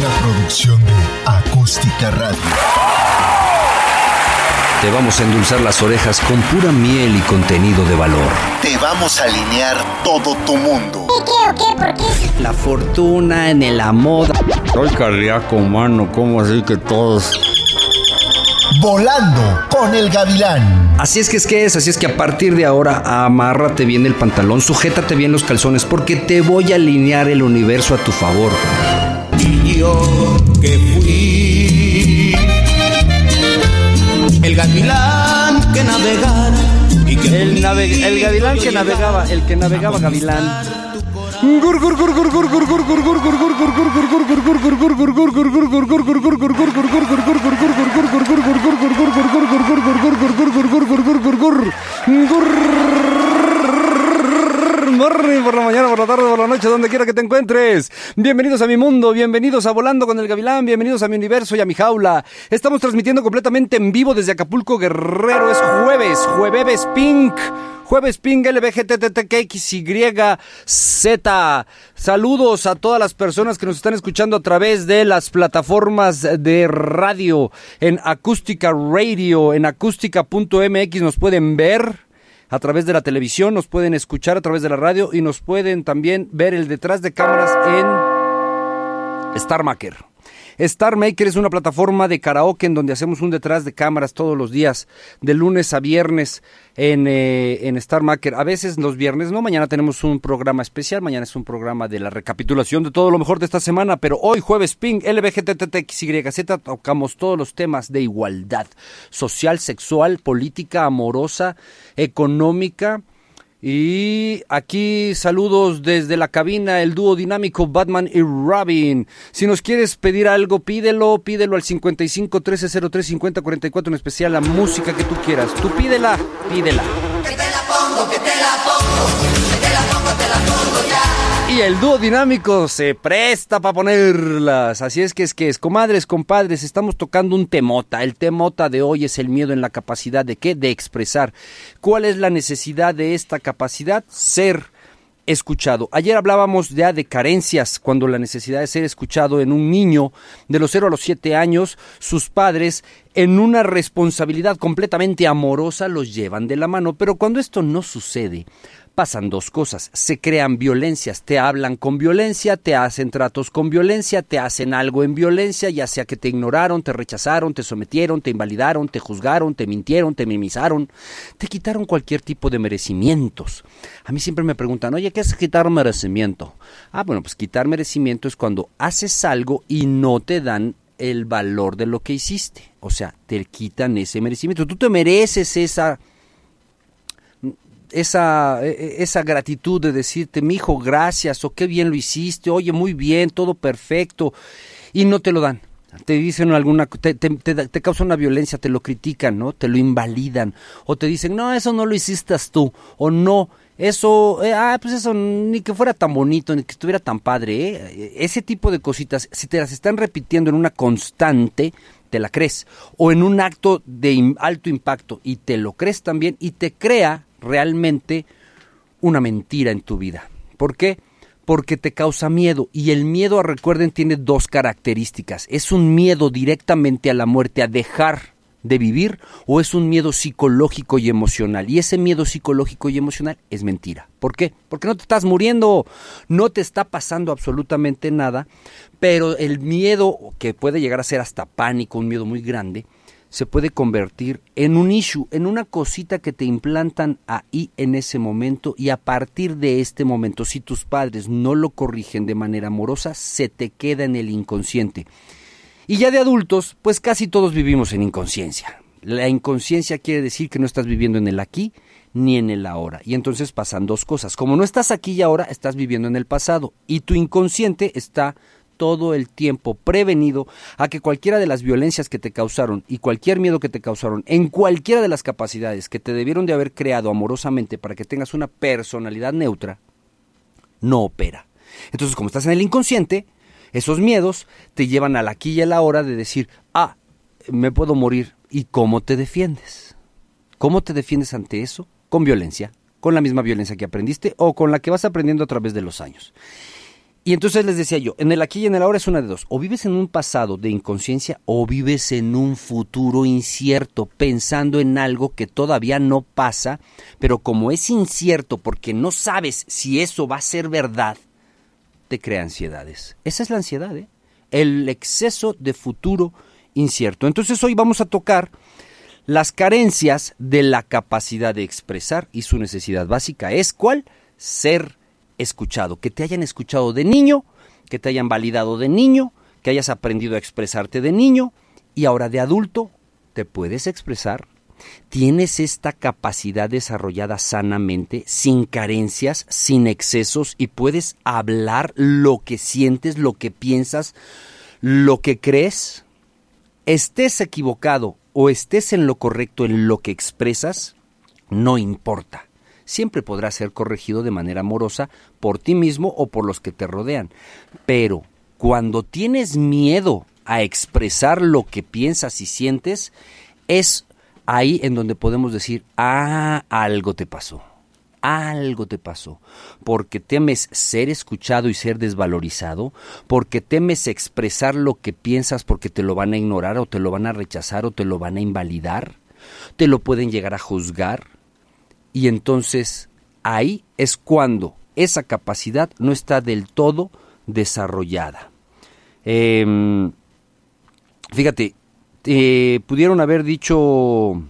Una producción de Acústica Radio. Te vamos a endulzar las orejas con pura miel y contenido de valor. Te vamos a alinear todo tu mundo. ¿Qué o qué? ¿Por qué? La fortuna en la moda. Soy cardíaco humano, ¿cómo así que todos? Volando con el gavilán. Así es que es que es, así es que a partir de ahora amárrate bien el pantalón, sujétate bien los calzones porque te voy a alinear el universo a tu favor. Que fui. El gavilán que navegara y que El, nave- el gavilán que navegaba, el que navegaba gavilán. Morning por la mañana, por la tarde, por la noche, donde quiera que te encuentres. Bienvenidos a mi mundo, bienvenidos a Volando con el Gavilán, bienvenidos a mi universo y a mi jaula. Estamos transmitiendo completamente en vivo desde Acapulco Guerrero. Es jueves, jueves pink. Jueves Ping Z. Saludos a todas las personas que nos están escuchando a través de las plataformas de radio en Acústica Radio, en acústica.mx nos pueden ver a través de la televisión, nos pueden escuchar a través de la radio y nos pueden también ver el detrás de cámaras en StarMaker. StarMaker es una plataforma de karaoke en donde hacemos un detrás de cámaras todos los días, de lunes a viernes en, eh, en StarMaker. A veces los viernes no, mañana tenemos un programa especial, mañana es un programa de la recapitulación de todo lo mejor de esta semana, pero hoy jueves Ping, LBGTTXYZ, tocamos todos los temas de igualdad social, sexual, política, amorosa, económica. Y aquí saludos desde la cabina, el dúo dinámico Batman y Robin. Si nos quieres pedir algo, pídelo, pídelo al 55 1303 50 44, en especial la música que tú quieras. Tú pídela, pídela. Y el dúo dinámico se presta para ponerlas. Así es que es que es, comadres, compadres, estamos tocando un temota. El temota de hoy es el miedo en la capacidad de qué? De expresar. ¿Cuál es la necesidad de esta capacidad? Ser escuchado. Ayer hablábamos ya de carencias, cuando la necesidad de ser escuchado en un niño de los 0 a los 7 años, sus padres en una responsabilidad completamente amorosa los llevan de la mano, pero cuando esto no sucede, pasan dos cosas. Se crean violencias, te hablan con violencia, te hacen tratos con violencia, te hacen algo en violencia, ya sea que te ignoraron, te rechazaron, te sometieron, te invalidaron, te juzgaron, te mintieron, te minimizaron, te quitaron cualquier tipo de merecimientos. A mí siempre me preguntan, oye, ¿qué es quitar merecimiento? Ah, bueno, pues quitar merecimiento es cuando haces algo y no te dan el valor de lo que hiciste. O sea, te quitan ese merecimiento. Tú te mereces esa esa, e- esa gratitud de decirte, mi hijo, gracias, o qué bien lo hiciste, oye, muy bien, todo perfecto, y no te lo dan. Te dicen alguna, te, te, te, causa una violencia, te lo critican, ¿no? Te lo invalidan. O te dicen, no, eso no lo hiciste tú. O no, eso, eh, ah, pues eso, ni que fuera tan bonito, ni que estuviera tan padre, ¿eh? Ese tipo de cositas, si te las están repitiendo en una constante, te la crees. O en un acto de alto impacto y te lo crees también y te crea realmente una mentira en tu vida. ¿Por qué? Porque te causa miedo y el miedo, recuerden, tiene dos características. Es un miedo directamente a la muerte, a dejar de vivir o es un miedo psicológico y emocional. Y ese miedo psicológico y emocional es mentira. ¿Por qué? Porque no te estás muriendo, no te está pasando absolutamente nada, pero el miedo, que puede llegar a ser hasta pánico, un miedo muy grande, se puede convertir en un issue, en una cosita que te implantan ahí en ese momento y a partir de este momento, si tus padres no lo corrigen de manera amorosa, se te queda en el inconsciente. Y ya de adultos, pues casi todos vivimos en inconsciencia. La inconsciencia quiere decir que no estás viviendo en el aquí ni en el ahora. Y entonces pasan dos cosas. Como no estás aquí y ahora, estás viviendo en el pasado. Y tu inconsciente está todo el tiempo prevenido a que cualquiera de las violencias que te causaron y cualquier miedo que te causaron en cualquiera de las capacidades que te debieron de haber creado amorosamente para que tengas una personalidad neutra, no opera. Entonces, como estás en el inconsciente, esos miedos te llevan al aquí y a la hora de decir, ah, me puedo morir. ¿Y cómo te defiendes? ¿Cómo te defiendes ante eso? Con violencia, con la misma violencia que aprendiste o con la que vas aprendiendo a través de los años. Y entonces les decía yo, en el aquí y en el ahora es una de dos. O vives en un pasado de inconsciencia o vives en un futuro incierto, pensando en algo que todavía no pasa, pero como es incierto porque no sabes si eso va a ser verdad, te crea ansiedades. Esa es la ansiedad, ¿eh? El exceso de futuro incierto. Entonces hoy vamos a tocar las carencias de la capacidad de expresar y su necesidad básica es cuál? Ser escuchado, que te hayan escuchado de niño, que te hayan validado de niño, que hayas aprendido a expresarte de niño y ahora de adulto te puedes expresar. Tienes esta capacidad desarrollada sanamente, sin carencias, sin excesos y puedes hablar lo que sientes, lo que piensas, lo que crees. Estés equivocado o estés en lo correcto en lo que expresas, no importa siempre podrá ser corregido de manera amorosa por ti mismo o por los que te rodean. Pero cuando tienes miedo a expresar lo que piensas y sientes, es ahí en donde podemos decir, ah, algo te pasó. Algo te pasó, porque temes ser escuchado y ser desvalorizado, porque temes expresar lo que piensas porque te lo van a ignorar o te lo van a rechazar o te lo van a invalidar, te lo pueden llegar a juzgar, y entonces ahí es cuando esa capacidad no está del todo desarrollada. Em, fíjate, pudieron haber dicho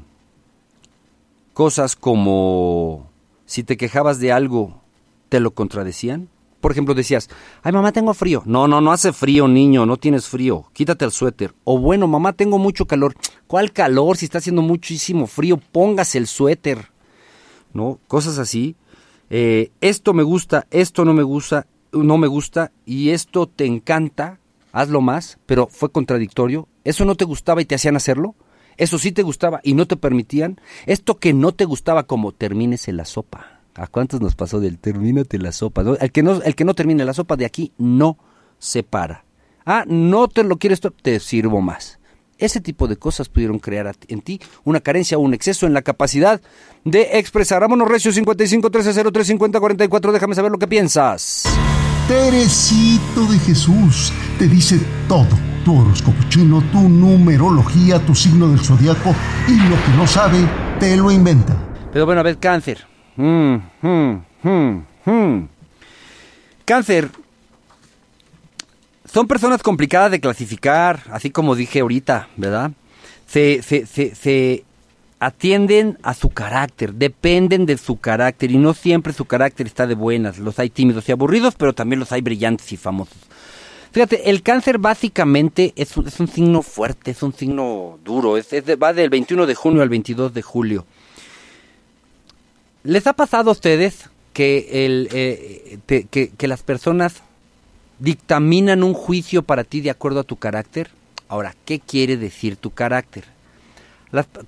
cosas como si te quejabas de algo, te lo contradecían. Por ejemplo, decías, ay mamá, tengo frío. No, no, no hace frío, niño, no tienes frío. Quítate el suéter. O bueno, mamá, tengo mucho calor. ¿Cuál calor? Si está haciendo muchísimo frío, póngase el suéter. ¿No? Cosas así. Eh, esto me gusta, esto no me gusta, no me gusta y esto te encanta, hazlo más, pero fue contradictorio. ¿Eso no te gustaba y te hacían hacerlo? ¿Eso sí te gustaba y no te permitían? Esto que no te gustaba como termínese la sopa. ¿A cuántos nos pasó del termínate la sopa? El, que no, el que no termine la sopa de aquí no se para. Ah, no te lo quieres, te sirvo más. Ese tipo de cosas pudieron crear en ti una carencia o un exceso en la capacidad de expresar. Vámonos, Recio 55 13 50 44. Déjame saber lo que piensas. Teresito de Jesús te dice todo. Tu horóscopo chino, tu numerología, tu signo del zodiaco y lo que no sabe, te lo inventa. Pero bueno, a ver, cáncer. Mm, mm, mm, cáncer, son personas complicadas de clasificar, así como dije ahorita, ¿verdad? Se, se, se, se atienden a su carácter, dependen de su carácter y no siempre su carácter está de buenas. Los hay tímidos y aburridos, pero también los hay brillantes y famosos. Fíjate, el cáncer básicamente es un, es un signo fuerte, es un signo duro, es, va del 21 de junio al 22 de julio. ¿Les ha pasado a ustedes que, el, eh, que, que las personas dictaminan un juicio para ti de acuerdo a tu carácter. Ahora, ¿qué quiere decir tu carácter?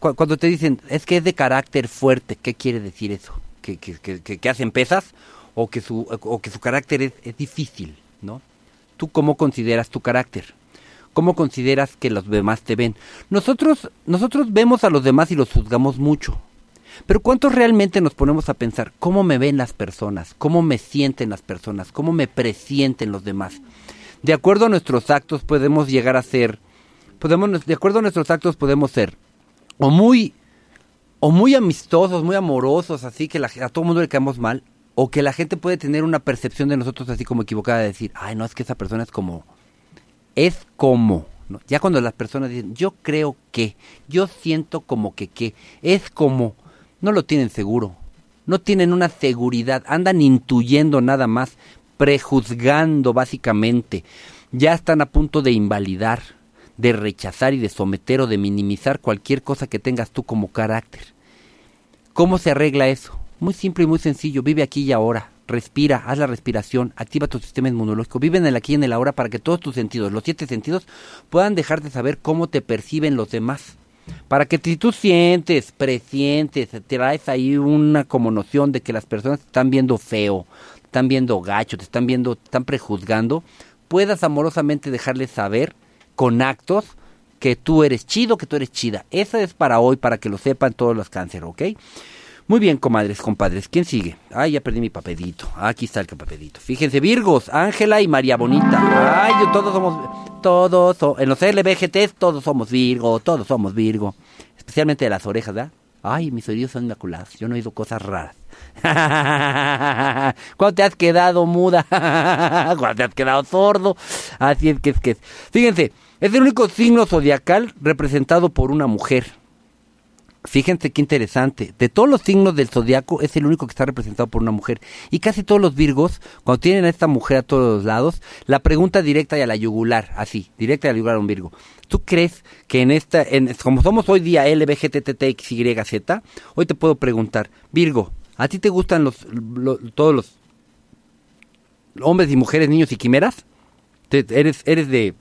cuando te dicen, es que es de carácter fuerte, ¿qué quiere decir eso? ¿Que, que, que, hacen pesas o que su, o que su carácter es, es difícil? ¿no? ¿Tú cómo consideras tu carácter? ¿Cómo consideras que los demás te ven? Nosotros, nosotros vemos a los demás y los juzgamos mucho. Pero ¿cuántos realmente nos ponemos a pensar cómo me ven las personas? ¿Cómo me sienten las personas? ¿Cómo me presienten los demás? De acuerdo a nuestros actos podemos llegar a ser, podemos, de acuerdo a nuestros actos podemos ser o muy, o muy amistosos, muy amorosos, así que a todo mundo le caemos mal, o que la gente puede tener una percepción de nosotros así como equivocada de decir, ay, no, es que esa persona es como, es como, ya cuando las personas dicen, yo creo que, yo siento como que que, es como, no lo tienen seguro, no tienen una seguridad, andan intuyendo nada más, prejuzgando básicamente, ya están a punto de invalidar, de rechazar y de someter o de minimizar cualquier cosa que tengas tú como carácter. ¿Cómo se arregla eso? Muy simple y muy sencillo, vive aquí y ahora, respira, haz la respiración, activa tu sistema inmunológico, vive en el aquí y en el ahora para que todos tus sentidos, los siete sentidos, puedan dejar de saber cómo te perciben los demás. Para que si tú sientes, presientes, traes ahí una como noción de que las personas te están viendo feo, te están viendo gacho, te están viendo, te están prejuzgando, puedas amorosamente dejarles saber con actos que tú eres chido, que tú eres chida. Esa es para hoy, para que lo sepan todos los cánceres, ¿ok? Muy bien, comadres, compadres. ¿Quién sigue? Ay, ya perdí mi papelito. Aquí está el papelito. Fíjense, Virgos, Ángela y María Bonita. Ay, todos somos, todos, en los LBGTs todos somos Virgo, todos somos Virgo. Especialmente de las orejas, ¿verdad? Ay, mis oídos son inmaculados. Yo no he oído cosas raras. ¿Cuándo te has quedado muda? ¿Cuándo te has quedado sordo? Así es que es que es. Fíjense, es el único signo zodiacal representado por una mujer. Fíjense qué interesante. De todos los signos del zodiaco es el único que está representado por una mujer. Y casi todos los virgos, cuando tienen a esta mujer a todos los lados, la pregunta directa y a la yugular, así, directa y a la yugular a un virgo. ¿Tú crees que en esta, en, como somos hoy día LBGTTXYZ, hoy te puedo preguntar, Virgo, ¿a ti te gustan los, lo- todos los hombres y mujeres, niños y quimeras? ¿Te- eres, eres de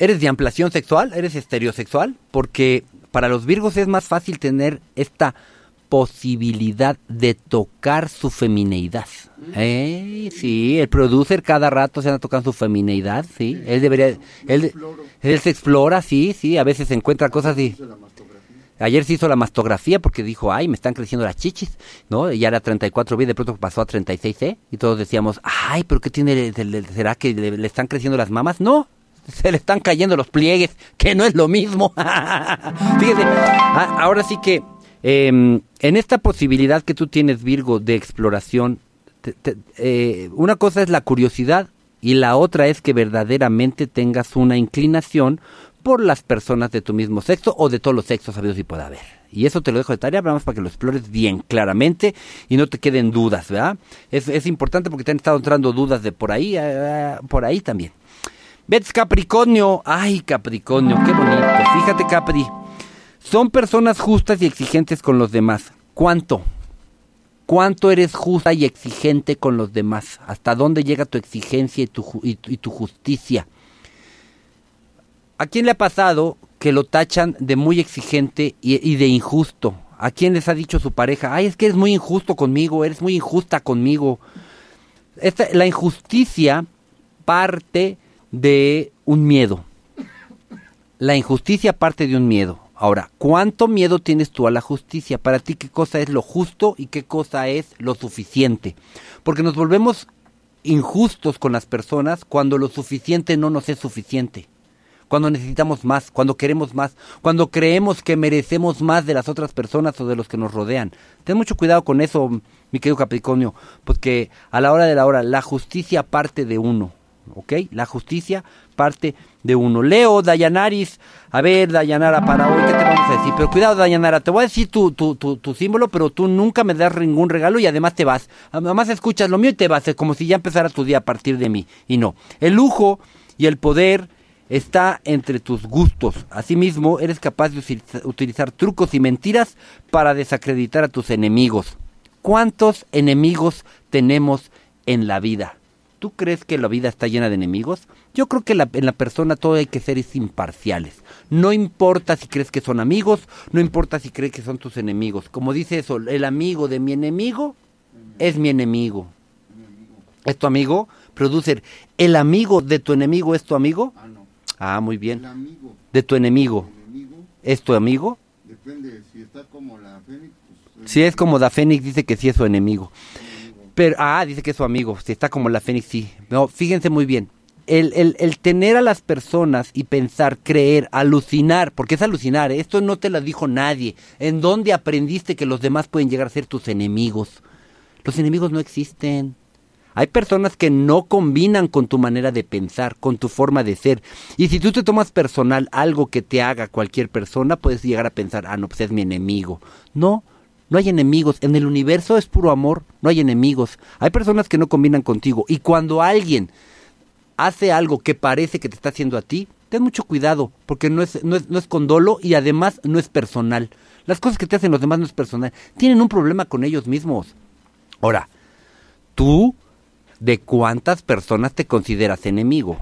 ¿Eres de ampliación sexual? ¿Eres estereosexual? Porque para los virgos es más fácil tener esta posibilidad de tocar su femineidad. Eh, sí, el producer cada rato se anda tocando su femineidad, sí. Él debería, él, él se explora, sí, sí, a veces encuentra cosas y... Ayer se hizo la mastografía porque dijo, ay, me están creciendo las chichis, ¿no? Y ya era 34B, de pronto pasó a 36C. Y todos decíamos, ay, pero ¿qué tiene? ¿Será que le, le están creciendo las mamas? No, se le están cayendo los pliegues, que no es lo mismo. Fíjese, a- ahora sí que em, en esta posibilidad que tú tienes, Virgo, de exploración, te- te- eh, una cosa es la curiosidad y la otra es que verdaderamente tengas una inclinación por las personas de tu mismo sexo o de todos los sexos sabidos y pueda haber. Y eso te lo dejo de tarea, vamos para que lo explores bien claramente y no te queden dudas, ¿verdad? Es, es importante porque te han estado entrando dudas de por ahí, eh, por ahí también. Bets Capricornio, ay Capricornio, qué bonito. Fíjate Capri, son personas justas y exigentes con los demás. ¿Cuánto? ¿Cuánto eres justa y exigente con los demás? ¿Hasta dónde llega tu exigencia y tu, justicia? ¿A quién le ha pasado que lo tachan de muy exigente y, y de injusto? ¿A quién les ha dicho su pareja, ay, es que eres muy injusto conmigo, eres muy injusta conmigo? Esta- la injusticia parte de un miedo. La injusticia parte de un miedo. Ahora, ¿cuánto miedo tienes tú a la justicia? Para ti, ¿qué cosa es lo justo y qué cosa es lo suficiente? Porque nos volvemos injustos con las personas cuando lo suficiente no nos es suficiente. Cuando necesitamos más, cuando queremos más, cuando creemos que merecemos más de las otras personas o de los que nos rodean. Ten mucho cuidado con eso, mi querido Capricornio, porque a la hora de la hora la justicia parte de uno. ¿Ok? La justicia parte de uno. Leo, Dayanaris, a ver, Dayanara, para hoy, ¿qué te vamos a decir? Pero cuidado, Dayanara, te voy a decir tu, tu, tu, tu símbolo, pero tú nunca me das ningún regalo y además te vas. Además escuchas lo mío y te vas, es como si ya empezara tu día a partir de mí. Y no. El lujo y el poder está entre tus gustos. Asimismo, eres capaz de utilizar trucos y mentiras para desacreditar a tus enemigos. ¿Cuántos enemigos tenemos en la vida? ¿Tú crees que la vida está llena de enemigos? Yo creo que la- en la persona todo hay que ser es imparciales. No importa si crees que son amigos, no importa si crees que son tus enemigos. Como dice eso, el amigo de mi enemigo es mi enemigo. ¿Es tu amigo? Producer, ¿el amigo de tu enemigo es tu amigo? Ah, no. Ah, muy bien. El amigo, ¿De tu enemigo es tu amigo? depende, si está como la Fénix, pues... Si es como Da Fénix, dice que sí es su enemigo. Pero, ah, dice que es su amigo. Está como la Fénix, sí. No, fíjense muy bien. El tener a las personas y pensar, creer, alucinar, porque es alucinar, ¿eh? esto no te lo dijo nadie. ¿En dónde aprendiste que los demás pueden llegar a ser tus enemigos? Los enemigos no existen. Hay personas que no combinan con tu manera de pensar, con tu forma de ser. Y si tú te tomas personal algo que te haga cualquier persona, puedes llegar a pensar, ah, no, pues es mi enemigo. No, no hay enemigos. En el universo es puro amor, no hay enemigos. Hay personas que no combinan contigo. Y cuando alguien hace algo que parece que te está haciendo a ti, ten mucho cuidado, porque no es, no es, no es con dolo y además no es personal. Las cosas que te hacen los demás no es personal. Tienen un problema con ellos mismos. Ahora, tú, ¿de cuántas personas te consideras enemigo?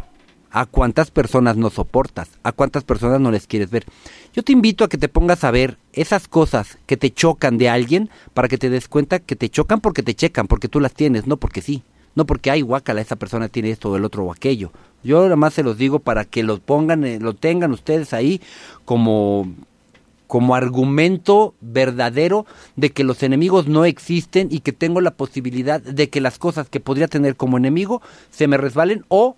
¿A cuántas personas no soportas? ¿A cuántas personas no les quieres ver? Yo te invito a que te pongas a ver esas cosas que te chocan de alguien para que te des cuenta que te chocan porque te checan, porque tú las tienes, no porque sí. No porque, ay, guácala, esa persona tiene esto o el otro o aquello. Yo nada más se los digo para que lo pongan, eh, lo tengan ustedes ahí como como argumento verdadero de que los enemigos no existen y que tengo la posibilidad de que las cosas que podría tener como enemigo se me resbalen o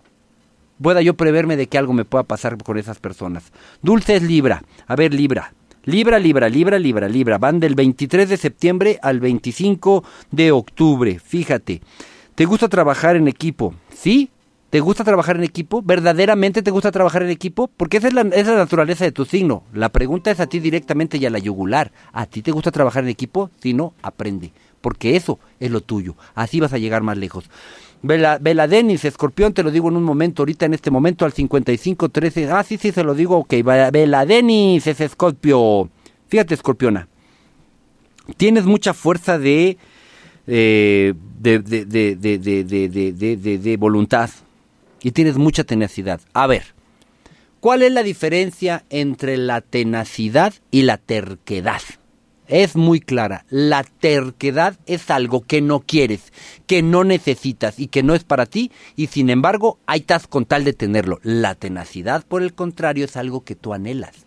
pueda yo preverme de que algo me pueda pasar con esas personas. Dulce es Libra. A ver, Libra. Libra, Libra, Libra, Libra, Libra. Van del 23 de septiembre al 25 de octubre. Fíjate. ¿Te gusta trabajar en equipo? ¿Sí? ¿Te gusta trabajar en equipo? ¿Verdaderamente te gusta trabajar en equipo? Porque esa es, la, esa es la naturaleza de tu signo. La pregunta es a ti directamente y a la yugular. ¿A ti te gusta trabajar en equipo? Si no, aprende. Porque eso es lo tuyo. Así vas a llegar más lejos. Vela, Vela Denis, Escorpión, te lo digo en un momento, ahorita en este momento al 5513. Ah, sí, sí, se lo digo, ok. Vela Denis es Escorpio. Fíjate, Escorpiona. Tienes mucha fuerza eh, de, de, de, de voluntad y tienes mucha tenacidad. A ver, ¿cuál es la diferencia entre la tenacidad y la terquedad? Es muy clara. La terquedad es algo que no quieres, que no necesitas y que no es para ti, y sin embargo, ahí estás con tal de tenerlo. La tenacidad, por el contrario, es algo que tú anhelas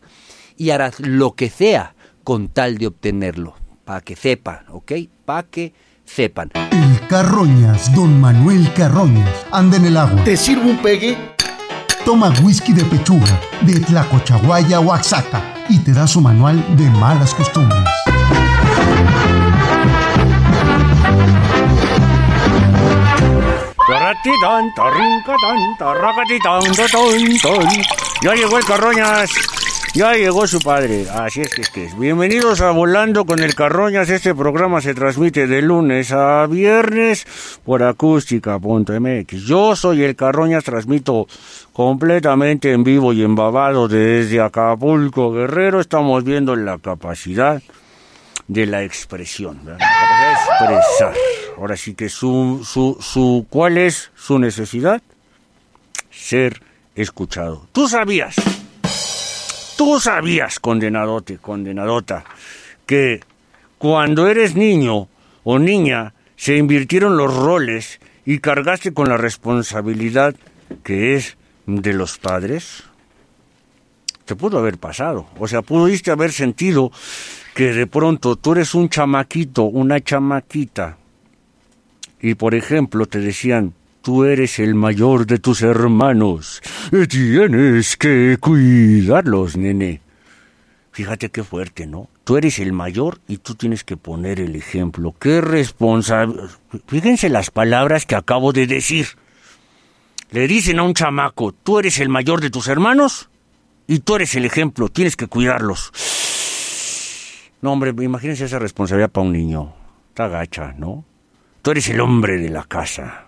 y harás lo que sea con tal de obtenerlo. Para que sepan, ¿ok? Para que sepan. El Carroñas, don Manuel Carroñas, anda en el agua. ¿Te sirvo un pegue? Toma whisky de pechuga, de Tlacochahuaya, Oaxaca, y te da su manual de malas costumbres. Ya llegó el Carroñas. Ya llegó su padre. Así es que es que es. Bienvenidos a Volando con el Carroñas. Este programa se transmite de lunes a viernes por acústica.mx. Yo soy el Carroñas, transmito completamente en vivo y embabado desde Acapulco, Guerrero. Estamos viendo la capacidad de la expresión, la capacidad de expresar. Ahora sí que su, su, su, ¿cuál es su necesidad? Ser escuchado. ¿Tú sabías? ¿Tú sabías, condenadote, condenadota, que cuando eres niño o niña se invirtieron los roles y cargaste con la responsabilidad que es de los padres? Te pudo haber pasado. O sea, pudiste haber sentido que de pronto tú eres un chamaquito, una chamaquita, y por ejemplo te decían, tú eres el mayor de tus hermanos, tienes que cuidarlos, nene. Fíjate qué fuerte, ¿no? Tú eres el mayor y tú tienes que poner el ejemplo. Qué responsable. Fíjense las palabras que acabo de decir. Le dicen a un chamaco, tú eres el mayor de tus hermanos y tú eres el ejemplo, tienes que cuidarlos. No, hombre, imagínense esa responsabilidad para un niño. Está gacha, ¿no? Tú eres el hombre de la casa.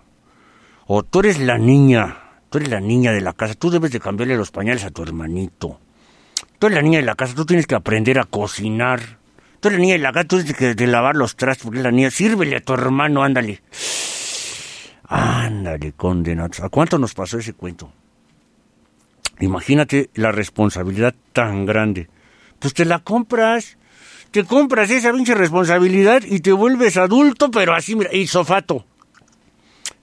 O tú eres la niña. Tú eres la niña de la casa. Tú debes de cambiarle los pañales a tu hermanito. Tú eres la niña de la casa. Tú tienes que aprender a cocinar. Tú eres la niña de la casa. Tú tienes que lavar los trastos porque la niña. Sírvele a tu hermano, ándale. Ándale, condenados. ¿A cuánto nos pasó ese cuento? Imagínate la responsabilidad tan grande. Pues te la compras te compras esa pinche responsabilidad y te vuelves adulto, pero así, mira, isofato.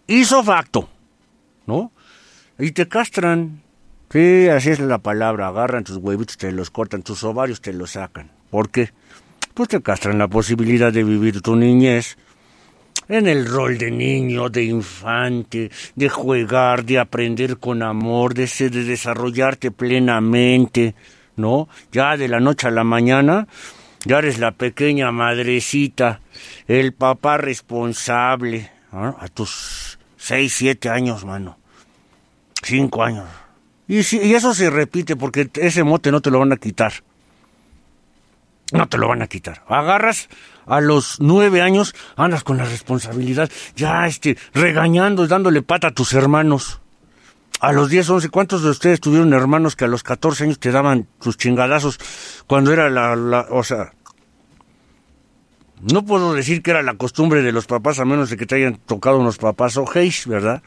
Isofacto. ¿No? Y te castran. Sí, así es la palabra. Agarran tus huevitos, te los cortan, tus ovarios te los sacan. ¿Por qué? Pues te castran la posibilidad de vivir tu niñez en el rol de niño, de infante, de jugar, de aprender con amor, de, ser- de desarrollarte plenamente, ¿no? Ya de la noche a la mañana, ya eres la pequeña madrecita, el papá responsable, a tus seis, siete años, mano, cinco años. Y, y eso se repite porque ese mote no te lo van a quitar. No te lo van a quitar. Agarras a los nueve años, andas con la responsabilidad, ya este, regañando, dándole pata a tus hermanos. A los 10, 11, ¿cuántos de ustedes tuvieron hermanos que a los 14 años te daban sus chingadazos cuando era la, o sea, no puedo decir que era la costumbre de los papás a menos de que te hayan tocado unos papás ojeis, ¿verdad?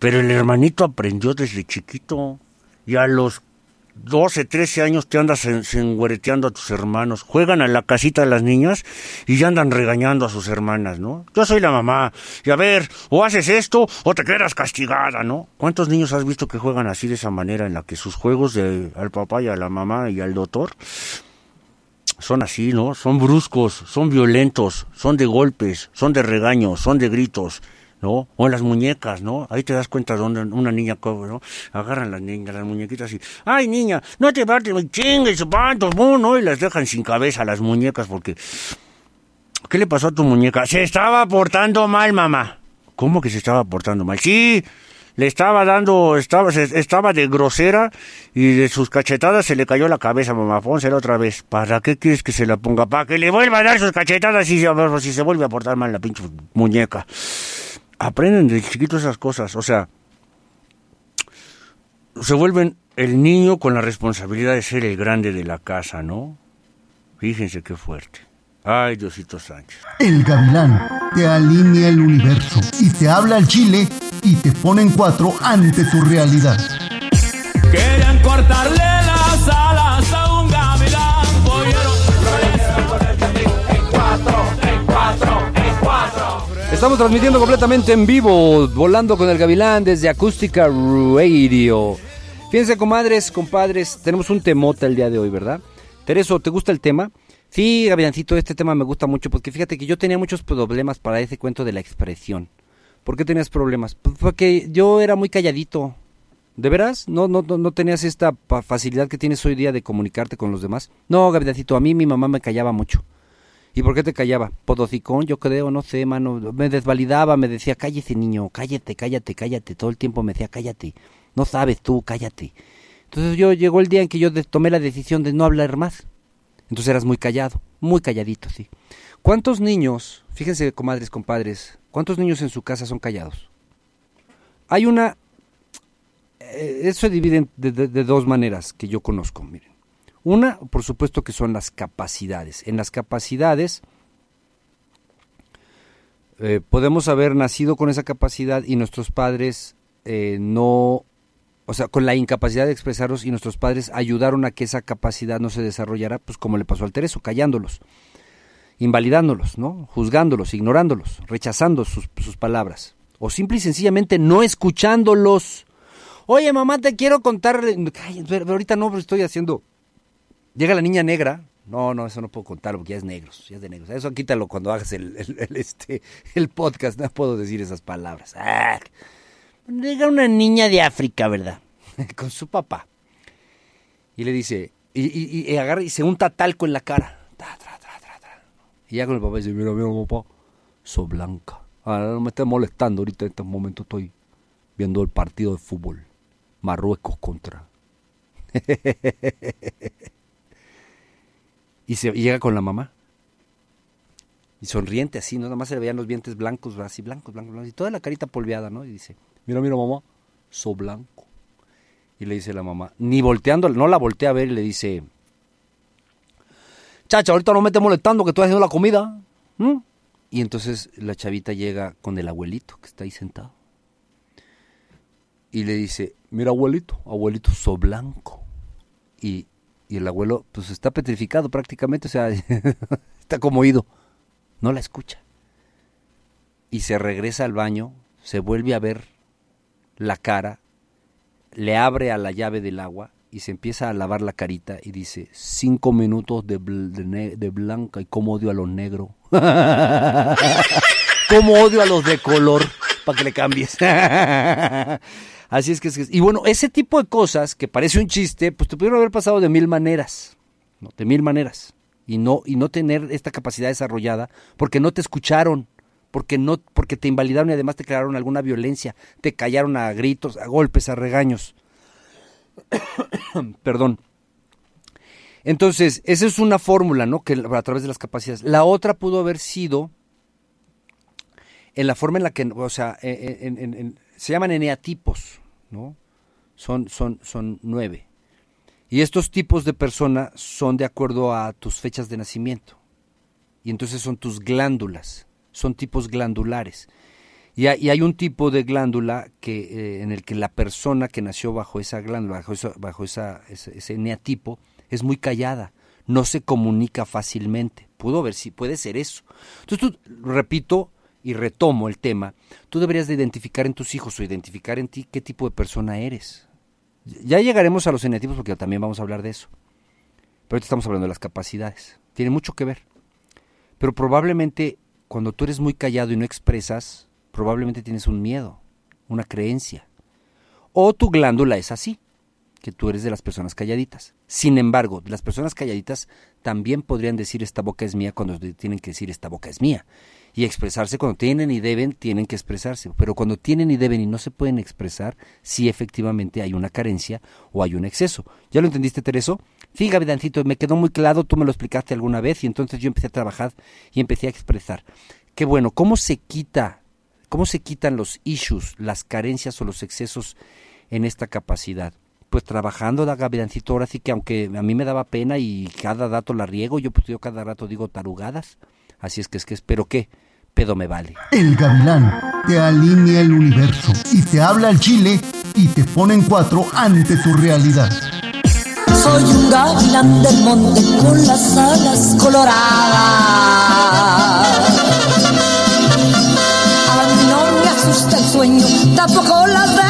Pero el hermanito aprendió desde chiquito y a los 12, 13 años te andas en- engüereteando a tus hermanos. Juegan a la casita las niñas y ya andan regañando a sus hermanas, ¿no? Yo soy la mamá. Y a ver, o haces esto o te quedas castigada, ¿no? ¿Cuántos niños has visto que juegan así de esa manera en la que sus juegos de al papá y a la mamá y al doctor son así, ¿no? Son bruscos, son violentos, son de golpes, son de regaños, son de gritos, ¿no? O en las muñecas, ¿no? Ahí te das cuenta de donde una niña, ¿no? Agarran las niñas, las muñequitas y, ay niña, no te partes, chingue, su panto, ¿no? Y las dejan sin cabeza las muñecas porque, ¿qué le pasó a tu muñeca? Se estaba portando mal, mamá. ¿Cómo que se estaba portando mal? Sí, le estaba dando, estaba, estaba de grosera y de sus cachetadas se le cayó la cabeza, mamá. Pónsela otra vez. ¿Para qué quieres que se la ponga? Para que le vuelva a dar sus cachetadas y si se vuelve a portar mal la pinche muñeca. Aprenden de chiquitos esas cosas, o sea, se vuelven el niño con la responsabilidad de ser el grande de la casa, ¿no? Fíjense qué fuerte. Ay, Diosito Sánchez. El gavilán te alinea el universo y te habla al chile y te pone en cuatro ante tu realidad. Querían cortarle Estamos transmitiendo completamente en vivo, volando con el gavilán desde Acústica Radio. Fíjense, comadres, compadres, tenemos un temota el día de hoy, ¿verdad? Tereso, ¿te gusta el tema? Sí, Gavilancito, este tema me gusta mucho porque fíjate que yo tenía muchos problemas para ese cuento de la expresión. ¿Por qué tenías problemas? Pues porque yo era muy calladito. ¿De veras? ¿No, no, no tenías esta facilidad que tienes hoy día de comunicarte con los demás? No, Gavilancito, a mí mi mamá me callaba mucho. ¿Y por qué te callaba? Podocicón, yo creo, no sé, mano. Me desvalidaba, me decía, cállese niño, cállate, cállate, cállate. Todo el tiempo me decía, cállate. No sabes tú, cállate. Entonces yo llegó el día en que yo tomé la decisión de no hablar más. Entonces eras muy callado, muy calladito, sí. ¿Cuántos niños, fíjense, comadres, compadres, cuántos niños en su casa son callados? Hay una, eh, eso se divide de, dos maneras que yo conozco, miren. Una, por supuesto que son las capacidades. En las capacidades eh, podemos haber nacido con esa capacidad y nuestros padres eh, no o sea, con la incapacidad de expresarlos y nuestros padres ayudaron a que esa capacidad no se desarrollara, pues como le pasó al Tereso, callándolos, invalidándolos, ¿no? Juzgándolos, ignorándolos, rechazando sus, palabras, o simple y sencillamente no escuchándolos. Oye, mamá, te quiero contar, pero ahorita no, estoy haciendo... Llega la niña negra, no, no, eso no puedo contarlo porque ya es negros, ya es de negros. Eso quítalo cuando hagas el, este, el podcast, no puedo decir esas palabras. Ah. Llega una niña de África, ¿verdad? Con su papá. Y le dice, y, agarra y se unta talco en la cara. y ya con el papá dice, mira, mira, papá, soy blanca. Ahora no me estés molestando, ahorita en este momento estoy viendo el partido de fútbol. Marruecos contra. y, se, llega con la mamá. Y sonriente así, ¿no? Nada más se le veían los dientes blancos, así blancos, blancos, blancos. Y toda la carita polveada, ¿no? Y dice, mira, mira, mamá, soy blanco. Y le dice la mamá, ni volteando, no la voltea a ver y le dice, chacha, ahorita no me estés molestando que estoy haciendo la comida. Y entonces la chavita llega con el abuelito que está ahí sentado. Y le dice, mira abuelito, abuelito, soy blanco. Y, y el abuelo pues está petrificado prácticamente, o sea, está como oído. No la escucha. Y se regresa al baño, se vuelve a ver la cara, le abre a la llave del agua y se empieza a lavar la carita y dice, cinco minutos de, de, blanca y cómo odio a los negros. cómo odio a los de color para que le cambies. Así es que, Y bueno, ese tipo de cosas que parece un chiste, pues te pudieron haber pasado de mil maneras. ¿no? De mil maneras. Y no, y no tener esta capacidad desarrollada porque no te escucharon porque no porque te invalidaron y además te crearon alguna violencia, te callaron a gritos, a golpes, a regaños. Perdón. Entonces, esa es una fórmula, ¿no? Que a través de las capacidades. La otra pudo haber sido en la forma en la que, o sea, se llaman eneatipos, ¿no? Son, son, son nueve. Y estos tipos de persona son de acuerdo a tus fechas de nacimiento. Y entonces son tus glándulas son tipos glandulares. Y hay, un tipo de glándula que, eh, en el que la persona que nació bajo esa glándula, bajo, bajo esa, ese, neatipo, es muy callada, no se comunica fácilmente. Pudo ver si puede ser eso. Entonces, tú, repito y retomo el tema, tú deberías de identificar en tus hijos o identificar en ti qué tipo de persona eres. Ya llegaremos a los eneatipos porque también vamos a hablar de eso. Pero ahorita estamos hablando de las capacidades. Tiene mucho que ver. Pero probablemente cuando tú eres muy callado y no expresas, probablemente tienes un miedo, una creencia. O tu glándula es así que tú eres de las personas calladitas. Sin embargo, las personas calladitas también podrían decir esta boca es mía cuando tienen que decir esta boca es mía. Y expresarse cuando tienen y deben, tienen que expresarse. Pero cuando tienen y deben y no se pueden expresar, sí efectivamente hay una carencia o hay un exceso. ¿Ya lo entendiste, Tereso? Fíjate, Dancito, me quedó muy claro, tú me lo explicaste alguna vez y entonces yo empecé a trabajar y empecé a expresar. Qué bueno, ¿cómo se quita? ¿Cómo se quitan los issues, las carencias o los excesos en esta capacidad? pues trabajando la gavilancito, ahora sí que aunque a mí me daba pena y cada dato la riego, yo pues yo cada rato digo tarugadas, así es que es que espero que pedo me vale. El gavilán te alinea el universo y te habla al chile y te pone en cuatro ante tu realidad. Soy un gavilán del monte con las alas coloradas. A no me asusta el sueño, tampoco las de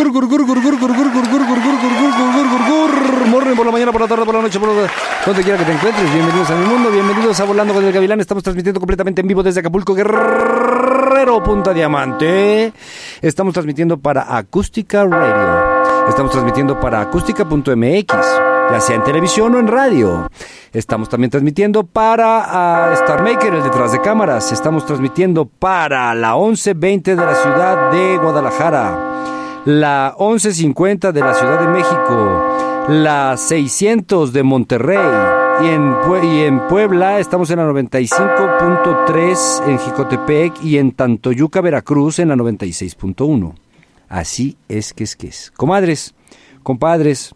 donde quiera que te encuentres. Bienvenidos a mi mundo, bienvenidos a Volando con el Gavilán. Estamos transmitiendo completamente en vivo desde Acapulco, Guerrero, Punta Diamante. Estamos transmitiendo para Acústica Radio. Estamos transmitiendo para acústica.mx, ya sea en televisión o en radio. Estamos también transmitiendo para ah, Star Maker, el detrás de cámaras. Estamos transmitiendo para la 1120 de la ciudad de Guadalajara la 1150 de la Ciudad de México, la 600 de Monterrey y en, y en Puebla estamos en la 95.3 en Jicotepec y en Tantoyuca, Veracruz en la 96.1. Así es que es que es. Comadres, compadres,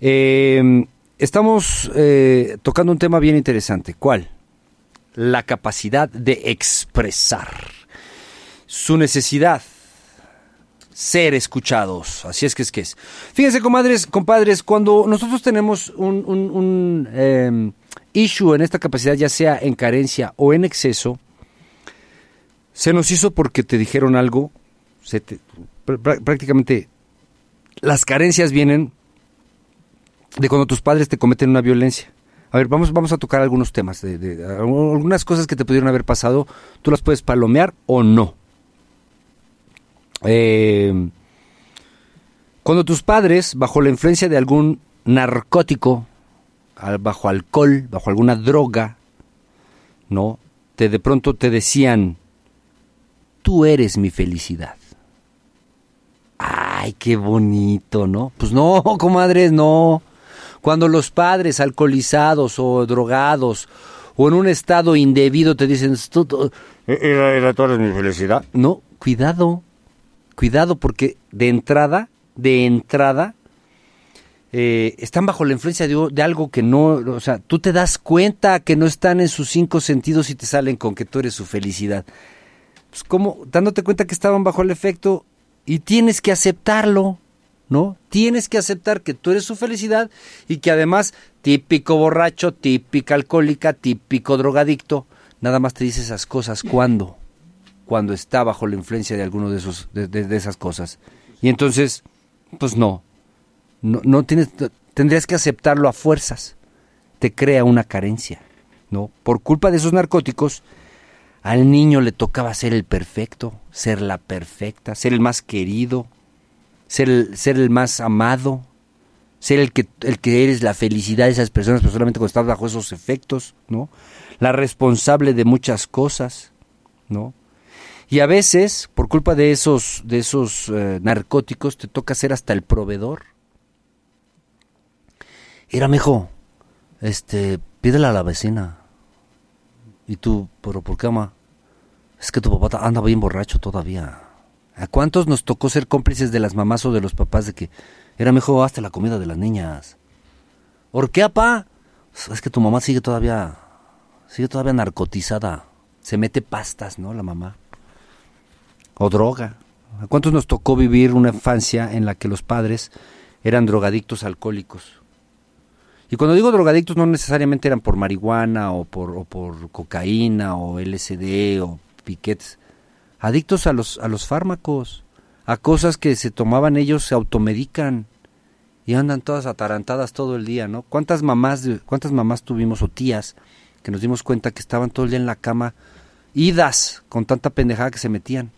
eh, estamos eh, tocando un tema bien interesante. ¿Cuál? La capacidad de expresar su necesidad ser escuchados. Así es que es que es. Fíjense, comadres, compadres, cuando nosotros tenemos un, eh, issue en esta capacidad, ya sea en carencia o en exceso, se nos hizo porque te dijeron algo, prácticamente las carencias vienen de cuando tus padres te cometen una violencia. A ver, vamos, vamos a tocar algunos temas, de- algunas cosas que te pudieron haber pasado, tú las puedes palomear o no. Eh, cuando tus padres, bajo la influencia de algún narcótico, bajo alcohol, bajo alguna droga, ¿no? Te de pronto te decían, tú eres mi felicidad. Ay, qué bonito, ¿no? Pues no, comadres, no. Cuando los padres alcoholizados o drogados o en un estado indebido te dicen, "Tú- tú- Era, era toda mi felicidad. no, cuidado, cuidado porque de entrada, de entrada, eh, están bajo la influencia de, algo que no, o sea, tú te das cuenta que no están en sus cinco sentidos y te salen con que tú eres su felicidad. Pues como, dándote cuenta que estaban bajo el efecto y tienes que aceptarlo, ¿no? Tienes que aceptar que tú eres su felicidad y que además, típico borracho, típica alcohólica, típico drogadicto, nada más te dice esas cosas cuando cuando está bajo la influencia de alguno de esos de, esas cosas. Y entonces pues no. No, no tienes tendrías que aceptarlo a fuerzas. Te crea una carencia no por culpa de esos narcóticos al niño le tocaba ser el perfecto ser la perfecta ser el más querido ser el, ser el más amado ser el que el que eres la felicidad de esas personas pero solamente cuando estás bajo esos efectos no la responsable de muchas cosas no y a veces, por culpa de esos, de esos eh, narcóticos, te toca ser hasta el proveedor. Era, mijo, este, pídele a la vecina. Y tú, pero ¿por qué, ama? Es que tu papá anda bien borracho todavía. ¿A cuántos nos tocó ser cómplices de las mamás o de los papás de que era mejor hazte la comida de las niñas? ¿Por qué, apá? Es que tu mamá sigue todavía, sigue todavía narcotizada. Se mete pastas, ¿no? La mamá. O droga. ¿A cuántos nos tocó vivir una infancia en la que los padres eran drogadictos alcohólicos? Y cuando digo drogadictos no necesariamente eran por marihuana o por, o por cocaína o LSD o piquetes. Adictos a los, a los fármacos, a cosas que se tomaban ellos, se automedican y andan todas atarantadas todo el día, ¿no? ¿Cuántas mamás, cuántas mamás tuvimos o tías que nos dimos cuenta que estaban todo el día en la cama, idas con tanta pendejada que se metían?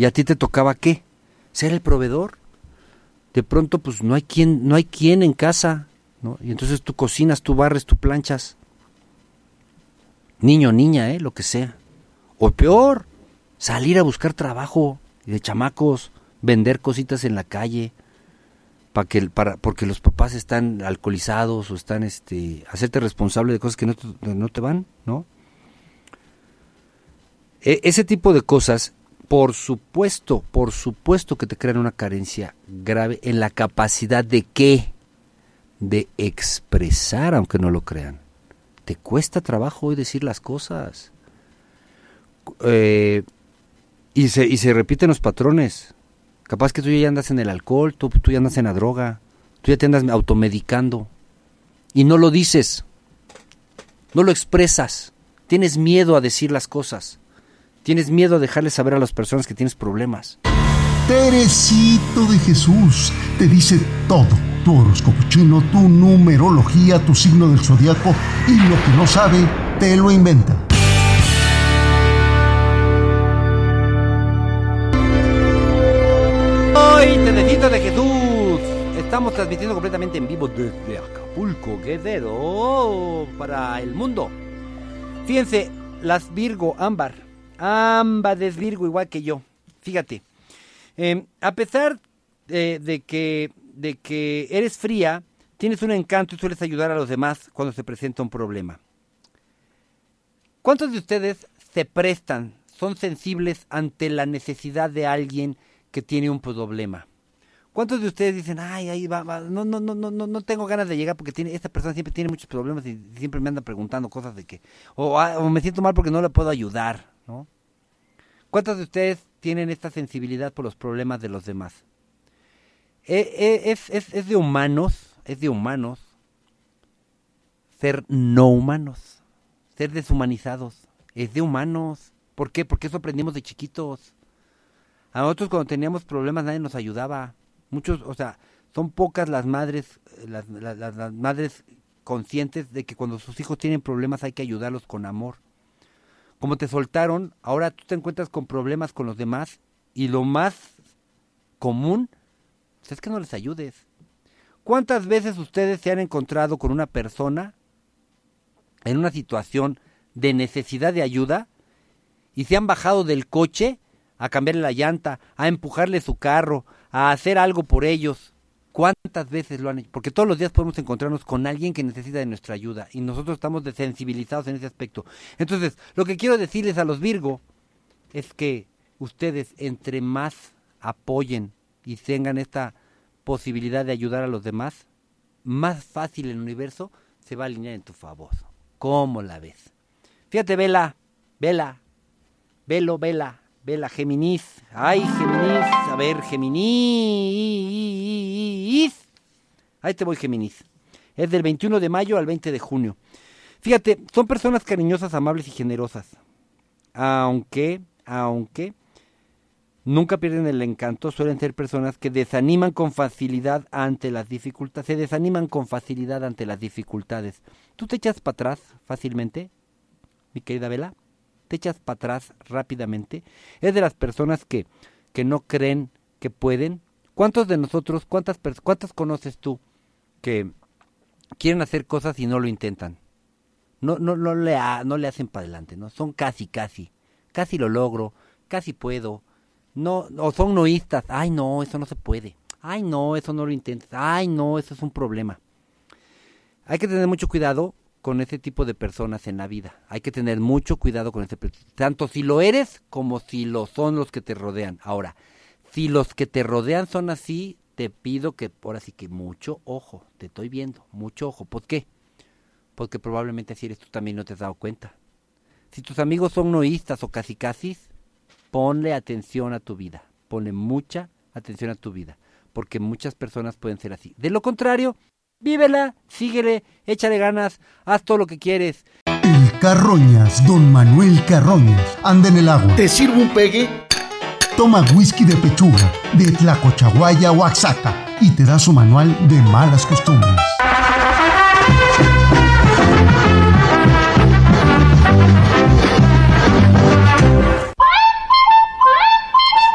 ¿Y a ti te tocaba qué? Ser el proveedor. De pronto, pues no hay quien, no hay quien en casa, ¿no? Y entonces tú cocinas, tú barres, tú planchas. Niño, niña, ¿eh? Lo que sea. O peor, salir a buscar trabajo de chamacos, vender cositas en la calle, para que, para, porque los papás están alcoholizados o están, este, hacerte responsable de cosas que no te, no te van, ¿no? E, ese tipo de cosas, por supuesto, por supuesto que te crean una carencia grave en la capacidad de qué? De expresar, aunque no lo crean. Te cuesta trabajo hoy decir las cosas. Eh, y, se, y se repiten los patrones. Capaz que tú ya andas en el alcohol, tú, tú ya andas en la droga, tú ya te andas automedicando. Y no lo dices, no lo expresas, tienes miedo a decir las cosas, tienes miedo a dejarle saber a las personas que tienes problemas. Teresito de Jesús te dice todo. Tu horóscopo chino, tu numerología, tu signo del zodiaco y lo que no sabe, te lo inventa. Hoy, Teresito de Jesús. Estamos transmitiendo completamente en vivo desde Acapulco, Guerrero, para el mundo. Fíjense, las Virgo, Ámbar. Ámbar es Virgo igual que yo. Fíjate. Eh, a pesar de, que, de que eres fría, tienes un encanto y sueles ayudar a los demás cuando se presenta un problema. ¿Cuántos de ustedes se prestan, son sensibles ante la necesidad de alguien que tiene un problema? ¿Cuántos de ustedes dicen, ay, ahí va, va, no, no, no, no, no, no tengo ganas de llegar porque tiene, esta persona siempre tiene muchos problemas y siempre me anda preguntando cosas de que, o, ah, o me siento mal porque no le puedo ayudar, ¿no? ¿Cuántos de ustedes tienen esta sensibilidad por los problemas de los demás? Eh, eh, es, es, es de humanos, es de humanos ser no humanos, ser deshumanizados, es de humanos. ¿Por qué? Porque eso aprendimos de chiquitos. A nosotros cuando teníamos problemas nadie nos ayudaba. Muchos, o sea, son pocas las madres, las madres conscientes de que cuando sus hijos tienen problemas hay que ayudarlos con amor. Como te soltaron, ahora tú te encuentras con problemas con los demás y lo más común pues, es que no les ayudes. ¿Cuántas veces ustedes se han encontrado con una persona en una situación de necesidad de ayuda y se han bajado del coche a cambiarle la llanta, a empujarle su carro, a hacer algo por ellos? ¿Cuántas veces lo han hecho? Porque todos los días podemos encontrarnos con alguien que necesita de nuestra ayuda y nosotros estamos desensibilizados en ese aspecto. Entonces, lo que quiero decirles a los Virgo es que ustedes entre más apoyen y tengan esta posibilidad de ayudar a los demás, más fácil el universo se va a alinear en tu favor. ¿Cómo la ves? Fíjate, Vela, Vela, Velo, Vela, Vela, Géminis. Ay, Géminis, a ver, Géminis. Ahí te voy, Géminis. Es del 21 de mayo al 20 de junio. Fíjate, son personas cariñosas, amables y generosas. Aunque, aunque, nunca pierden el encanto, suelen ser personas que desaniman con facilidad ante las dificultades, se desaniman con facilidad ante las dificultades. ¿Tú te echas para atrás fácilmente, mi querida Vela? ¿Te echas para atrás rápidamente? Es de las personas que, que no creen que pueden. ¿Cuántos de nosotros, cuántas, cuántas conoces tú que quieren hacer cosas y no lo intentan? No, no, no, le, ha- no le hacen para adelante, ¿no? Son casi, casi. Casi lo logro, casi puedo. No, o son noístas. Ay, no, eso no se puede. Ay, no, eso no lo intentes. Ay, no, eso es un problema. Hay que tener mucho cuidado con ese tipo de personas en la vida. Hay que tener mucho cuidado con ese tanto si lo eres como si lo son los que te rodean. Ahora, si los que te rodean son así, te pido que ahora sí que mucho ojo, te estoy viendo, mucho ojo. ¿Por qué? Porque probablemente así eres tú también no te has dado cuenta. Si tus amigos son noístas o casi ponle atención a tu vida. Ponle mucha atención a tu vida. Porque muchas personas pueden ser así. De lo contrario, vívela, síguele, échale ganas, haz todo lo que quieres. El Carroñas, don Manuel Carroñas, anda en el agua. ¿Te sirvo un pegue? Toma whisky de pechuga, de Tlacochahuaya, Oaxaca, y te da su manual de malas costumbres.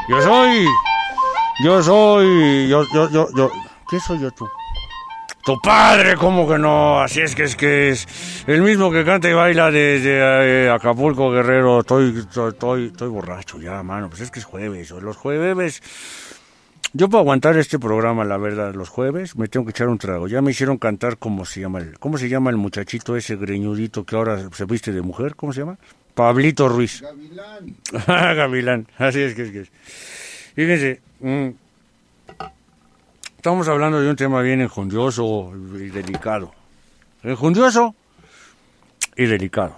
Yo soy. Yo soy. Yo, yo, yo, yo. ¿Qué soy yo tú? Tu padre, ¿cómo que no? Así es que es que es el mismo que canta y baila desde eh, Acapulco, Guerrero. Estoy, estoy, estoy, borracho ya, mano. Pues es que es jueves. Los jueves. Yo puedo aguantar este programa, la verdad, los jueves me tengo que echar un trago. Ya me hicieron cantar cómo se llama el, cómo se llama el muchachito ese greñudito que ahora se viste de mujer, ¿cómo se llama? Pablito Ruiz. Gavilán. Gavilán, así es que es que es. Fíjense, mm, estamos hablando de un tema bien enjundioso y delicado. Enjundioso y delicado.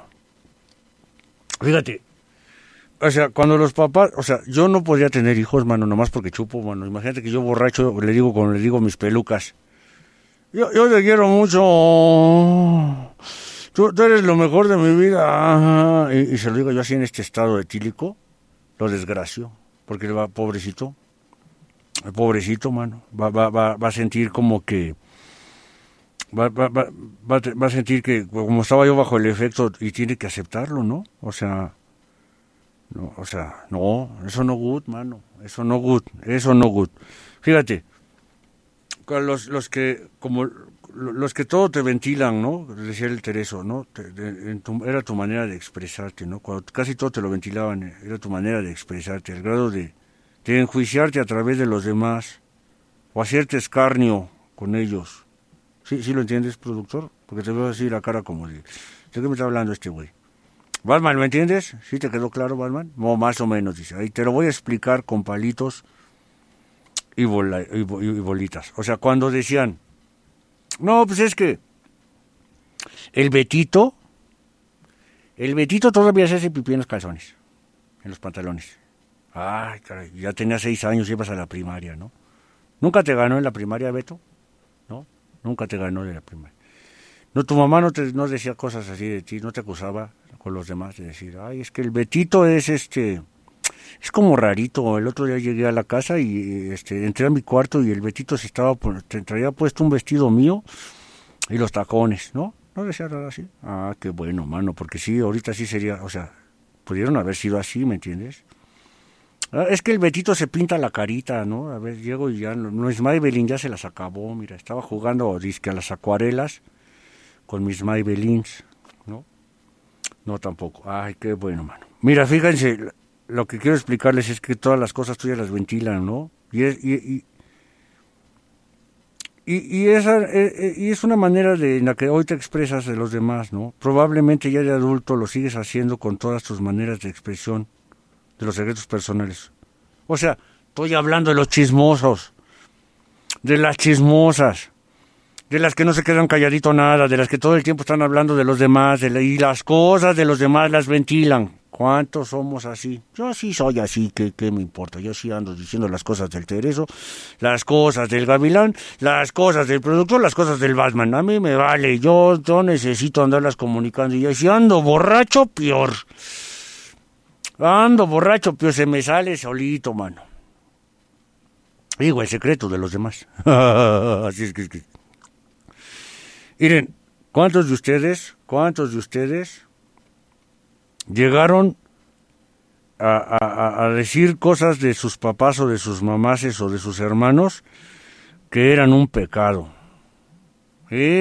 Fíjate, o sea, cuando los papás, o sea, yo no podía tener hijos, mano, nomás porque chupo, mano. Imagínate que yo borracho le digo como le digo mis pelucas. Yo, yo te quiero mucho. Tú, eres lo mejor de mi vida. Y, se lo digo yo así en este estado etílico. Lo desgracio. Porque va, pobrecito. El pobrecito, mano. Va, va, va, va a sentir como que. Va, va, va, va, a- sentir que, como estaba yo bajo el efecto, y tiene que aceptarlo, ¿no? O sea. No, o sea, no, eso no good, mano. Eso no good, eso no good. Fíjate, los, los que, como los que todo te ventilan, ¿no? Decía el Tereso, ¿no? Te- de- en tu- era tu manera de expresarte, ¿no? Cuando casi todo te lo ventilaban, era tu manera de expresarte, el grado de, de enjuiciarte a través de los demás, o hacerte escarnio con ellos. ¿Sí, sí lo entiendes, productor? Porque te veo así la cara como de, ¿de qué me está hablando este güey? Batman, ¿lo entiendes? ¿Sí te quedó claro, Batman? No, más o menos, dice. Ahí te lo voy a explicar con palitos y, y bolitas. O sea, cuando decían, no, pues es que el Betito, el Betito todavía se hace pipí en los calzones, en los pantalones. Ay, caray, ya tenía seis años, ibas a la primaria, ¿no? ¿Nunca te ganó en la primaria, Beto? ¿No? Nunca te ganó en la primaria. No, tu mamá no te no decía cosas así de ti, no te acusaba con los demás de decir, ay, es que el Betito es este, es como rarito. El otro día llegué a la casa y este, entré a mi cuarto y el Betito se estaba, te traía puesto un vestido mío y los tacones, ¿no? No decía nada así. Ah, qué bueno, mano, porque sí, ahorita sí sería, o sea, pudieron haber sido así, ¿me entiendes? Ah, Es que el Betito se pinta la carita, ¿no? A ver, llego y ya, no, es Maybelline, ya se las acabó, mira, estaba jugando, a las acuarelas con mis Maybellines, ¿no? No, tampoco. Ay, qué bueno, mano. Mira, fíjense, lo que quiero explicarles es que todas las cosas tuyas las ventilan, ¿no? Y es, y, y, y, y esa, eh, eh, y es una manera de, en la que hoy te expresas de los demás, ¿no? Probablemente ya de adulto lo sigues haciendo con todas tus maneras de expresión de los secretos personales. O sea, estoy hablando de los chismosos, de las chismosas, de las que no se quedan calladito nada, de las que todo el tiempo están hablando de los demás, de y las cosas de los demás las ventilan. ¿Cuántos somos así? Yo sí soy así, ¿qué, qué me importa? Yo sí ando diciendo las cosas del Tereso, las cosas del Gavilán, las cosas del productor, las cosas del Batman. A mí me vale, yo no necesito andarlas comunicando. Y si ando borracho, peor. Ando borracho, peor, se me sale solito, mano. Digo, el secreto de los demás. así es que... es que- Miren, ¿cuántos de ustedes, cuántos de ustedes llegaron a, decir cosas de sus papás o de sus mamases o de sus hermanos que eran un pecado?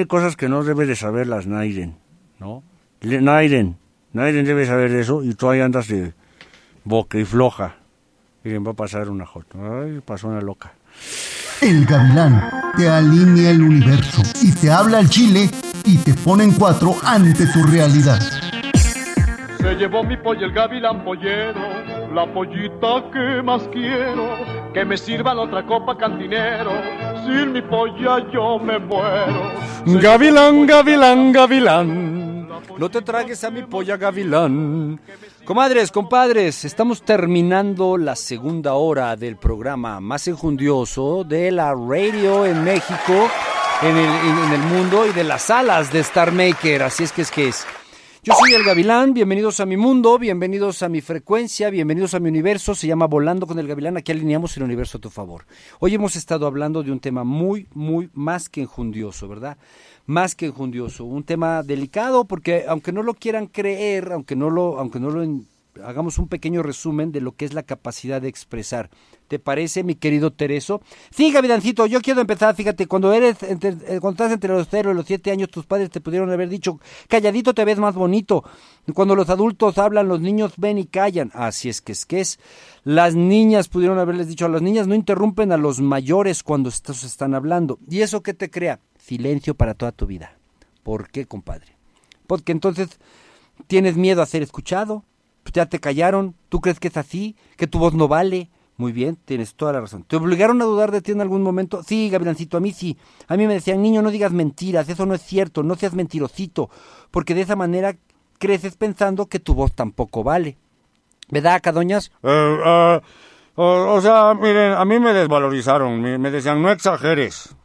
Cosas que no debe de saber las Naiden, ¿no? Naiden, Naiden debe saber eso y tú ahí andas de boca y floja. Miren, va a pasar una jota. Ay, pasó una loca. El gavilán te alinea el universo y te habla al chile y te pone en cuatro ante tu realidad. Se llevó mi pollo el gavilán pollero, la pollita que más quiero, que me sirvan otra copa cantinero, sin mi polla yo me muero. Se Gavilán, gavilán, gavilán. No te tragues a mi polla gavilán. Comadres, compadres, estamos terminando la segunda hora del programa más enjundioso de la radio en México, en el, en- el mundo y de las salas de Star Maker. Así es que es que es. Yo soy el Gavilán, bienvenidos a mi mundo, bienvenidos a mi frecuencia, bienvenidos a mi universo, se llama Volando con el Gavilán, aquí alineamos el universo a tu favor. Hoy hemos estado hablando de un tema muy, muy más que enjundioso, ¿verdad? Más que enjundioso, un tema delicado porque aunque no lo quieran creer, aunque no lo, aunque no lo hagamos un pequeño resumen de lo que es la capacidad de expresar. ¿Te parece, mi querido Tereso? Sí, Gavilancito, yo quiero empezar, fíjate, cuando eres entre- eh, cuando estás entre los 0 y los 7 años, tus padres te pudieron haber dicho, calladito te ves más bonito. Cuando los adultos hablan, los niños ven y callan. Así es que es que es. Las niñas pudieron haberles dicho, a las niñas no interrumpen a los mayores cuando estos están hablando. ¿Y eso qué te crea? Silencio para toda tu vida. ¿Por qué, compadre? Porque entonces tienes miedo a ser escuchado, pues ya te callaron, tú crees que es así, que tu voz no vale. Muy bien, tienes toda la razón. ¿Te obligaron a dudar de ti en algún momento? Sí, Gavilancito, a mí sí. A mí me decían, niño, no digas mentiras, eso no es cierto, no seas mentirosito, porque de esa manera creces pensando que tu voz tampoco vale. ¿Verdad, Cadoñas? Eh, eh, o, sea, miren, a mí me desvalorizaron, me, me decían, no exageres.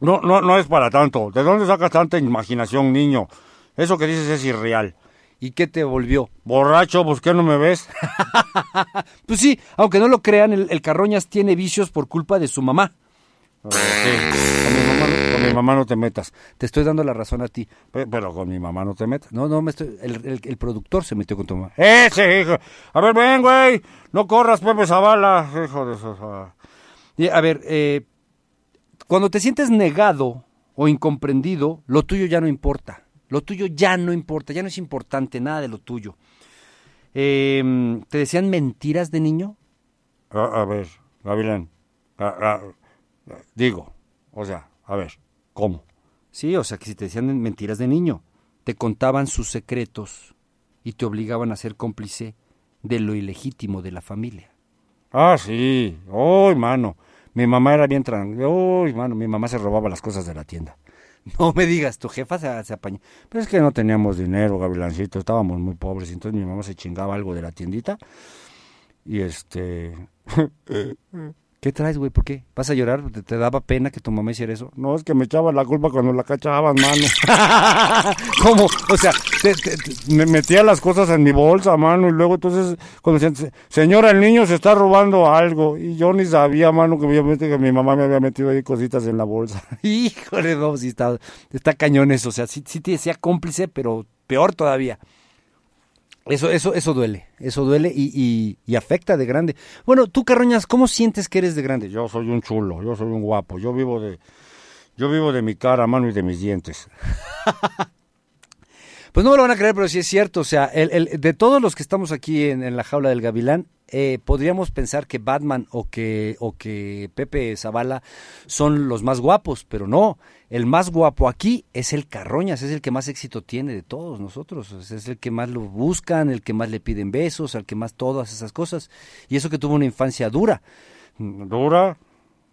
No, no, no es para tanto. ¿De dónde sacas tanta imaginación, niño? Eso que dices es irreal. ¿Y qué te volvió? Borracho, pues ¿qué no me ves? Pues sí, aunque no lo crean, el, el Carroñas tiene vicios por culpa de su mamá. Sí, con mi, mamá, no- con mi mamá no te metas. Te estoy dando la razón a ti. Pe- Pero con mi mamá no te metas. No, no, me estoy, el, el- el productor se metió con tu mamá. Ese, hijo. A ver, ven, güey. No corras, Pepe Zavala. Hijo de. Y, a ver, eh, cuando te sientes negado o incomprendido, lo tuyo ya no importa. Lo tuyo ya no importa, ya no es importante nada de lo tuyo. Eh, ¿Te decían mentiras de niño? A, a ver, Gavilán. A- a- digo, o sea, a ver, ¿cómo? Sí, o sea, que si te decían mentiras de niño, te contaban sus secretos y te obligaban a ser cómplice de lo ilegítimo de la familia. Ah, sí. Uy, mano. Mi mamá era bien tranquila. Uy, mano, mi mamá se robaba las cosas de la tienda. No me digas, tu jefa se, se apañó. Pero es que no teníamos dinero, Gavilancito. Estábamos muy pobres. Entonces mi mamá se chingaba algo de la tiendita. Y este... ¿Qué traes, güey? ¿Por qué? ¿Vas a llorar? ¿Te, te daba pena que tu mamá hiciera eso? No, es que me echaba la culpa cuando la cachaban, mano. ¿Cómo? O sea, te- te- te- me metía las cosas en mi bolsa, mano, y luego entonces, cuando decían, "Se- señora, el niño se está robando algo, y yo ni sabía, mano, que, obviamente que mi mamá me había metido ahí cositas en la bolsa. híjole, no, sí está, está cañón eso. O sea, sí, sí te decía cómplice, pero peor todavía. Eso, eso, eso duele, eso duele y, y- y afecta de grande. Bueno, tú, Carroñas, ¿cómo sientes que eres de grande? Yo soy un chulo, yo soy un guapo, yo vivo de, yo vivo de mi cara, mano, y de mis dientes. Pues no me lo van a creer, pero sí es cierto. O sea, el, el- de todos los que estamos aquí en, en la jaula del Gavilán, eh, podríamos pensar que Batman o que, o que Pepe Zavala son los más guapos, pero no. El más guapo aquí es el Carroñas, es el que más éxito tiene de todos nosotros. Es el que más lo buscan, el que más le piden besos, al que más todas esas cosas. Y eso que tuvo una infancia dura. Dura,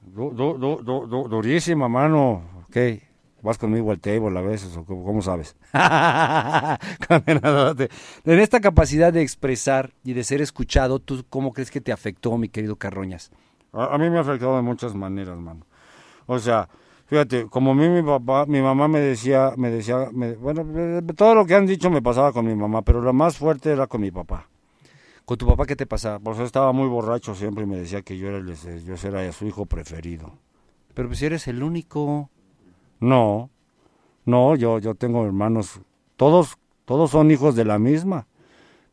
du- du- du- du- du- durísima, mano. ¿Qué? ¿Vas conmigo al table a veces o cómo, cómo sabes? En esta capacidad de expresar y de ser escuchado, ¿tú cómo crees que te afectó, mi querido Carroñas? A, a mí me ha afectado de muchas maneras, mano. O sea, fíjate, como a mí mi papá, mi mamá me decía, me decía, me- bueno, todo lo que han dicho me pasaba con mi mamá, pero lo más fuerte era con mi papá. ¿Con tu papá qué te pasaba? Pues estaba muy borracho siempre y me decía que yo era, el, yo era su hijo preferido. Pero pues si eres el único. No, no, yo, yo tengo hermanos, todos, todos son hijos de la misma,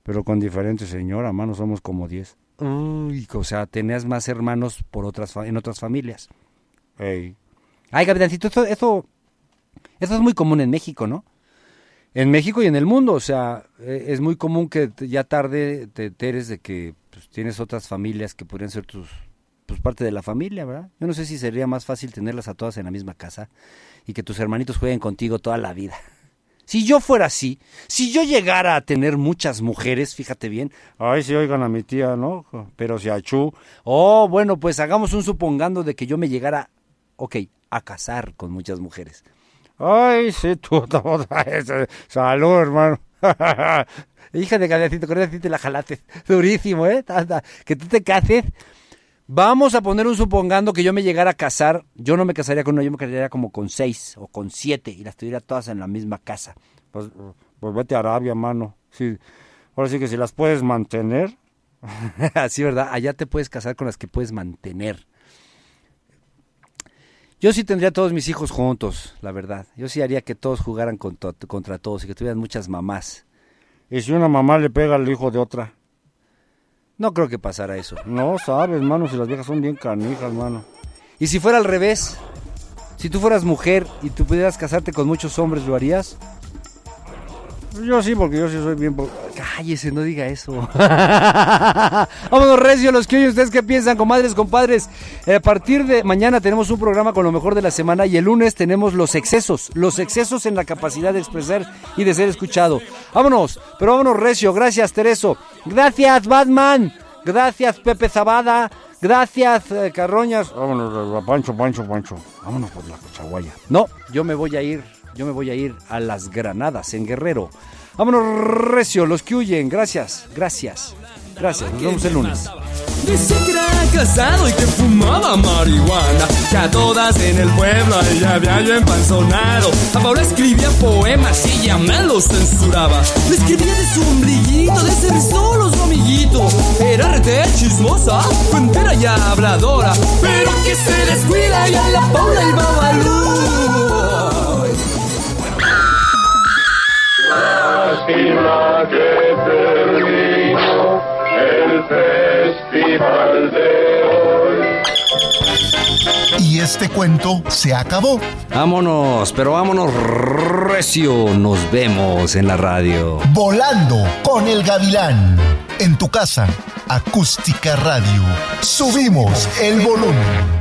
pero con diferente señora, mano, somos como diez. Uy, o sea, tenías más hermanos por otras en otras familias. Ey, Ay, Gavilancito, eso, eso, eso es muy común en México, ¿no? En México y en el mundo, o sea, eh, es muy común que ya tarde te enteres de que pues, tienes otras familias que podrían ser tus, pues parte de la familia, ¿verdad? Yo no sé si sería más fácil tenerlas a todas en la misma casa y que tus hermanitos jueguen contigo toda la vida. Si yo fuera así, si yo llegara a tener muchas mujeres, fíjate bien, Ay, sí, oigan a mi tía, ¿no? Pero si a Chu, oh, bueno, pues hagamos un supongando de que yo me llegara, ok, a casar con muchas mujeres. Ay, sí, tú. Salud, hermano. Hija de sí te la jalaste. Durísimo, ¿eh? Que tú te cases. Vamos a poner un supongando que yo me llegara a casar. Yo no me casaría con una, yo me casaría como con seis o con siete y las tuviera todas en la misma casa. Pues, pues vete a Arabia, mano. Sí. Ahora sí que si las puedes mantener. Así, ¿verdad? Allá te puedes casar con las que puedes mantener. Yo sí tendría a todos mis hijos juntos, la verdad. Yo sí haría que todos jugaran contra todos y que tuvieran muchas mamás. ¿Y si una mamá le pega al hijo de otra? No creo que pasara eso. No sabes, mano, si las viejas son bien canijas, mano. ¿Y si fuera al revés? Si tú fueras mujer y tú pudieras casarte con muchos hombres, ¿lo harías? Yo sí, porque yo sí soy bien... po- Cállese, no diga eso. Vámonos, Recio, los que oyen ustedes qué piensan, comadres, compadres. Eh, a partir de mañana tenemos un programa con lo mejor de la semana y el lunes tenemos los excesos, los excesos en la capacidad de expresar y de ser escuchado. Vámonos, pero vámonos, Recio. Gracias, Tereso. Gracias, Batman. Gracias, Pepe Zabada. Gracias, eh, Carroñas. Vámonos, Pancho, Pancho, Pancho. Vámonos por la Cochaguaya. No, yo me voy a ir, yo me voy a ir a las Granadas, en Guerrero. Vámonos, Recio, los que huyen. Gracias, gracias, gracias. Nos vemos el lunes. Dice que era casado y que fumaba marihuana Que a todas en el pueblo ella había yo empanzonado A Paula escribía poemas y ella me los censuraba Le escribía de su ombliguito, de ser solo su amiguito Era rete chismosa, cuentera y habladora Pero que se descuida y a la Paula el babalú Lástima que terminó el festival de hoy. Y este cuento se acabó. Vámonos, pero vámonos recio. Nos vemos en la radio. Volando con el gavilán. En tu casa, acústica radio. Subimos el volumen.